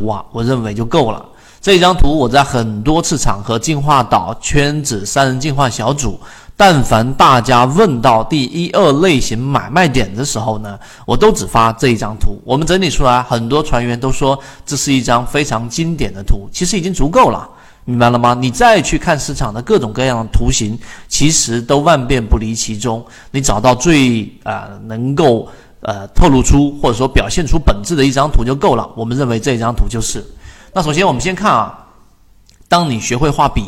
图啊，我认为就够了。这张图我在很多次场合、进化岛、圈子、三人进化小组，但凡大家问到第一二类型买卖点的时候呢，我都只发这一张图。我们整理出来，很多船员都说这是一张非常经典的图，其实已经足够了，明白了吗？你再去看市场的各种各样的图形，其实都万变不离其宗。你找到最啊能够呃透露出或者说表现出本质的一张图就够了。我们认为这一张图就是。那首先我们先看啊，当你学会画笔，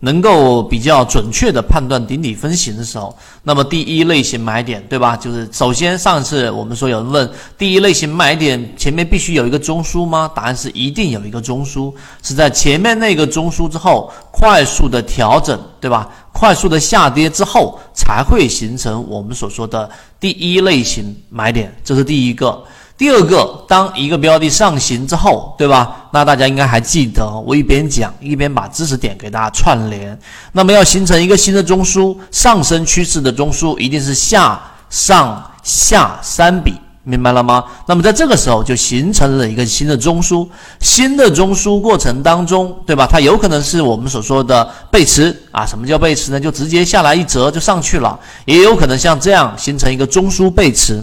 能够比较准确的判断顶底分型的时候，那么第一类型买点，对吧？就是首先上次我们说有人问第一类型买点前面必须有一个中枢吗？答案是一定有一个中枢，是在前面那个中枢之后快速的调整，对吧？快速的下跌之后才会形成我们所说的第一类型买点，这是第一个。第二个，当一个标的上行之后，对吧？那大家应该还记得，我一边讲一边把知识点给大家串联。那么要形成一个新的中枢，上升趋势的中枢一定是下上下三笔，明白了吗？那么在这个时候就形成了一个新的中枢。新的中枢过程当中，对吧？它有可能是我们所说的背驰啊。什么叫背驰呢？就直接下来一折就上去了，也有可能像这样形成一个中枢背驰。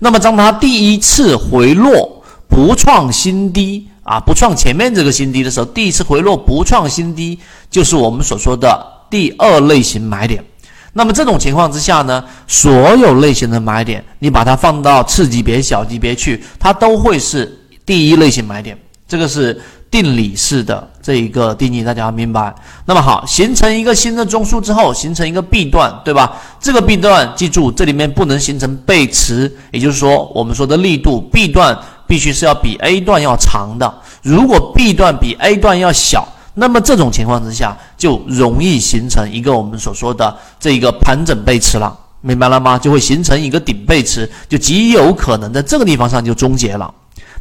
那么，当它第一次回落不创新低啊，不创前面这个新低的时候，第一次回落不创新低，就是我们所说的第二类型买点。那么这种情况之下呢，所有类型的买点，你把它放到次级别、小级别去，它都会是第一类型买点。这个是。定理式的这一个定义，大家要明白。那么好，形成一个新的中枢之后，形成一个 B 段，对吧？这个 B 段，记住这里面不能形成背驰，也就是说，我们说的力度 B 段必须是要比 A 段要长的。如果 B 段比 A 段要小，那么这种情况之下就容易形成一个我们所说的这一个盘整背驰了，明白了吗？就会形成一个顶背驰，就极有可能在这个地方上就终结了。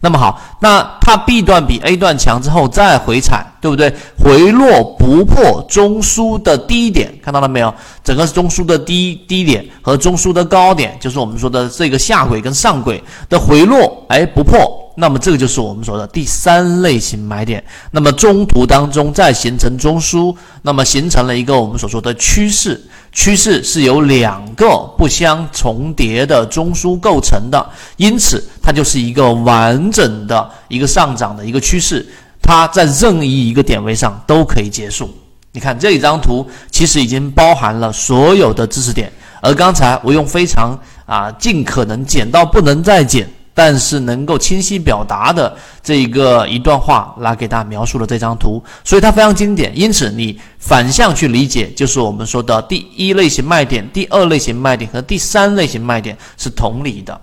那么好，那它 B 段比 A 段强之后再回踩，对不对？回落不破中枢的低点，看到了没有？整个中枢的低低点和中枢的高点，就是我们说的这个下轨跟上轨的回落，哎，不破。那么这个就是我们说的第三类型买点。那么中途当中再形成中枢，那么形成了一个我们所说的趋势。趋势是由两个不相重叠的中枢构成的，因此它就是一个完整的一个上涨的一个趋势。它在任意一个点位上都可以结束。你看这一张图，其实已经包含了所有的知识点。而刚才我用非常啊尽可能减到不能再减。但是能够清晰表达的这一个一段话来给大家描述的这张图，所以它非常经典。因此你反向去理解，就是我们说的第一类型卖点、第二类型卖点和第三类型卖点是同理的。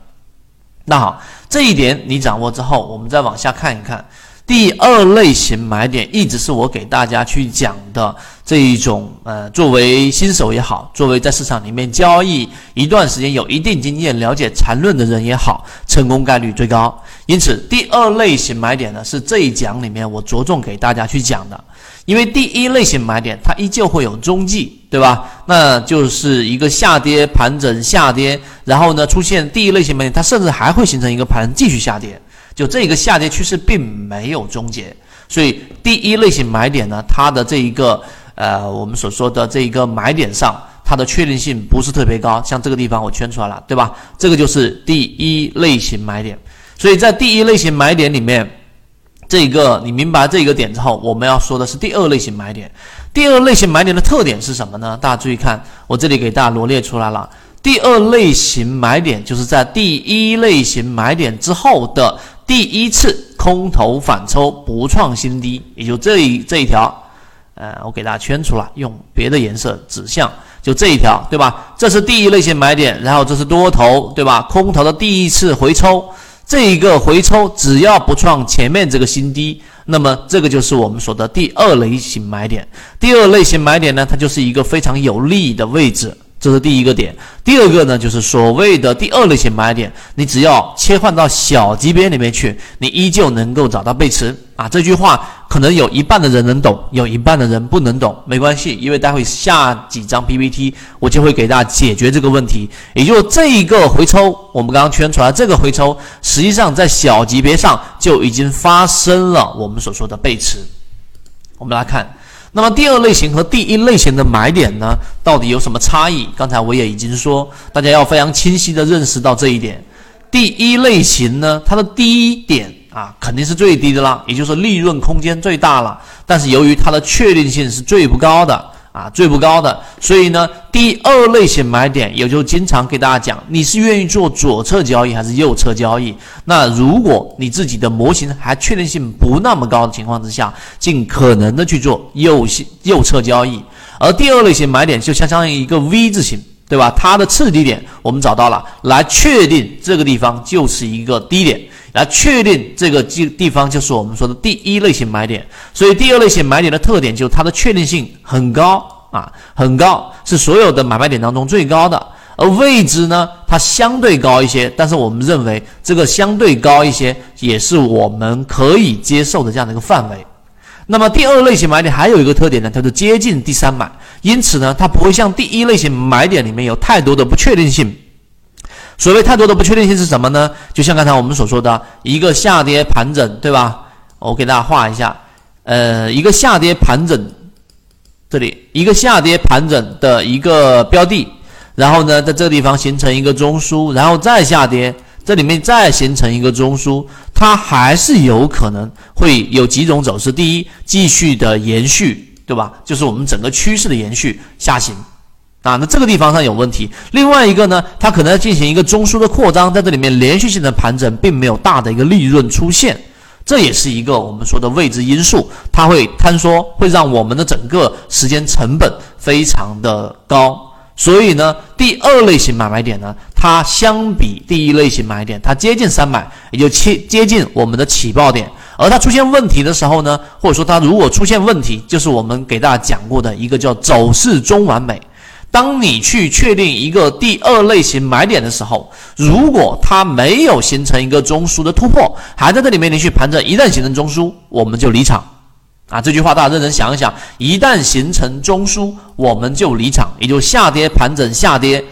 那好，这一点你掌握之后，我们再往下看一看。第二类型买点一直是我给大家去讲的这一种，呃，作为新手也好，作为在市场里面交易一段时间有一定经验、了解缠论的人也好，成功概率最高。因此，第二类型买点呢是这一讲里面我着重给大家去讲的。因为第一类型买点它依旧会有踪迹，对吧？那就是一个下跌盘整下跌，然后呢出现第一类型买点，它甚至还会形成一个盘继续下跌。就这个下跌趋势并没有终结，所以第一类型买点呢，它的这一个呃，我们所说的这一个买点上，它的确定性不是特别高。像这个地方我圈出来了，对吧？这个就是第一类型买点。所以在第一类型买点里面，这个你明白这个点之后，我们要说的是第二类型买点。第二类型买点的特点是什么呢？大家注意看，我这里给大家罗列出来了。第二类型买点就是在第一类型买点之后的。第一次空头反抽不创新低，也就这一这一条，呃，我给大家圈出来，用别的颜色指向，就这一条，对吧？这是第一类型买点，然后这是多头，对吧？空头的第一次回抽，这一个回抽只要不创前面这个新低，那么这个就是我们说的第二类型买点。第二类型买点呢，它就是一个非常有利的位置。这是第一个点，第二个呢，就是所谓的第二类型买点，你只要切换到小级别里面去，你依旧能够找到背驰啊。这句话可能有一半的人能懂，有一半的人不能懂，没关系，因为待会下几张 PPT 我就会给大家解决这个问题。也就这一个回抽，我们刚刚圈出来这个回抽，实际上在小级别上就已经发生了我们所说的背驰。我们来看，那么第二类型和第一类型的买点呢，到底有什么差异？刚才我也已经说，大家要非常清晰的认识到这一点。第一类型呢，它的低点啊肯定是最低的啦，也就是利润空间最大了。但是由于它的确定性是最不高的啊，最不高的，所以呢，第二类型买点也就经常给大家讲，你是愿意做左侧交易还是右侧交易？那如果你自己的模型还确定性不那么高的情况之下，尽可能的去做右右侧交易。而第二类型买点就相当于一个 V 字形。对吧？它的次低点我们找到了，来确定这个地方就是一个低点，来确定这个地地方就是我们说的第一类型买点。所以第二类型买点的特点就是它的确定性很高啊，很高，是所有的买卖点当中最高的。而位置呢，它相对高一些，但是我们认为这个相对高一些也是我们可以接受的这样的一个范围。那么第二类型买点还有一个特点呢，它就接近第三买，因此呢，它不会像第一类型买点里面有太多的不确定性。所谓太多的不确定性是什么呢？就像刚才我们所说的一个下跌盘整，对吧？我给大家画一下，呃，一个下跌盘整，这里一个下跌盘整的一个标的，然后呢，在这个地方形成一个中枢，然后再下跌。这里面再形成一个中枢，它还是有可能会有几种走势。第一，继续的延续，对吧？就是我们整个趋势的延续下行啊。那这个地方上有问题。另外一个呢，它可能要进行一个中枢的扩张，在这里面连续性的盘整，并没有大的一个利润出现，这也是一个我们说的未知因素，它会坍缩，会让我们的整个时间成本非常的高。所以呢，第二类型买卖点呢，它相比第一类型买点，它接近三百，也就接接近我们的起爆点。而它出现问题的时候呢，或者说它如果出现问题，就是我们给大家讲过的一个叫走势中完美。当你去确定一个第二类型买点的时候，如果它没有形成一个中枢的突破，还在这里面连续盘着，一旦形成中枢，我们就离场。啊，这句话大家认真想一想，一旦形成中枢，我们就离场，也就下跌盘整下跌，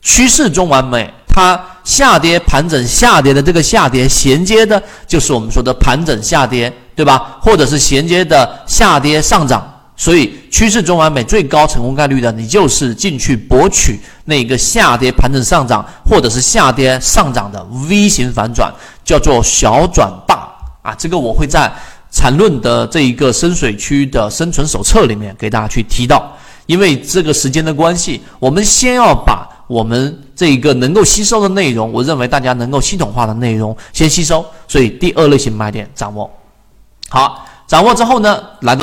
趋势中完美。它下跌盘整下跌的这个下跌衔接的就是我们说的盘整下跌，对吧？或者是衔接的下跌上涨。所以趋势中完美最高成功概率的，你就是进去博取那个下跌盘整上涨，或者是下跌上涨的 V 型反转，叫做小转大啊。这个我会在。缠论的这一个深水区的生存手册里面给大家去提到，因为这个时间的关系，我们先要把我们这一个能够吸收的内容，我认为大家能够系统化的内容先吸收，所以第二类型买点掌握好，掌握之后呢，来到。